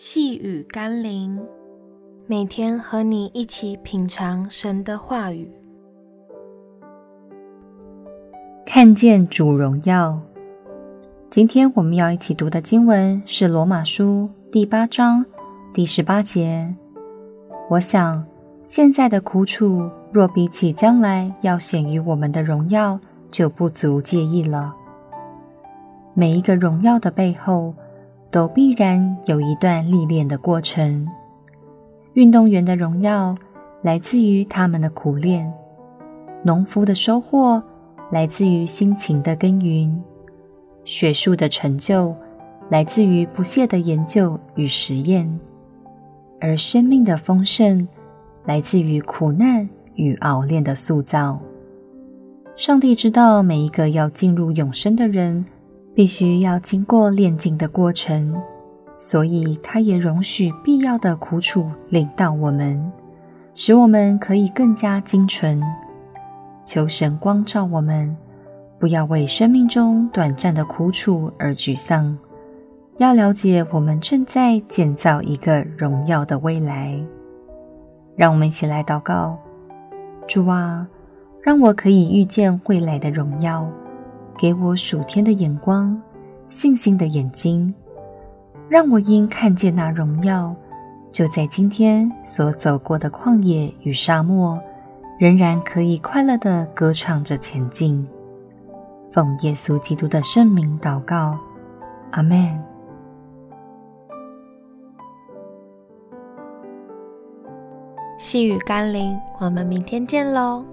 细雨甘霖，每天和你一起品尝神的话语，看见主荣耀。今天我们要一起读的经文是罗马书第八章第十八节。我想，现在的苦楚若比起将来要显于我们的荣耀，就不足介意了。每一个荣耀的背后，都必然有一段历练的过程。运动员的荣耀来自于他们的苦练，农夫的收获来自于辛勤的耕耘，学术的成就来自于不懈的研究与实验，而生命的丰盛来自于苦难与熬炼的塑造。上帝知道每一个要进入永生的人，必须要经过炼净的过程，所以它也容许必要的苦楚领到我们，使我们可以更加精纯。求神光照我们，不要为生命中短暂的苦楚而沮丧，要了解我们正在建造一个荣耀的未来。让我们一起来祷告：主啊，让我可以遇见未来的荣耀。给我属天的眼光，信心的眼睛，让我因看见那荣耀，就在今天所走过的旷野与沙漠，仍然可以快乐地歌唱着前进。奉耶稣基督的圣名祷告，阿们。细雨甘霖，我们明天见喽。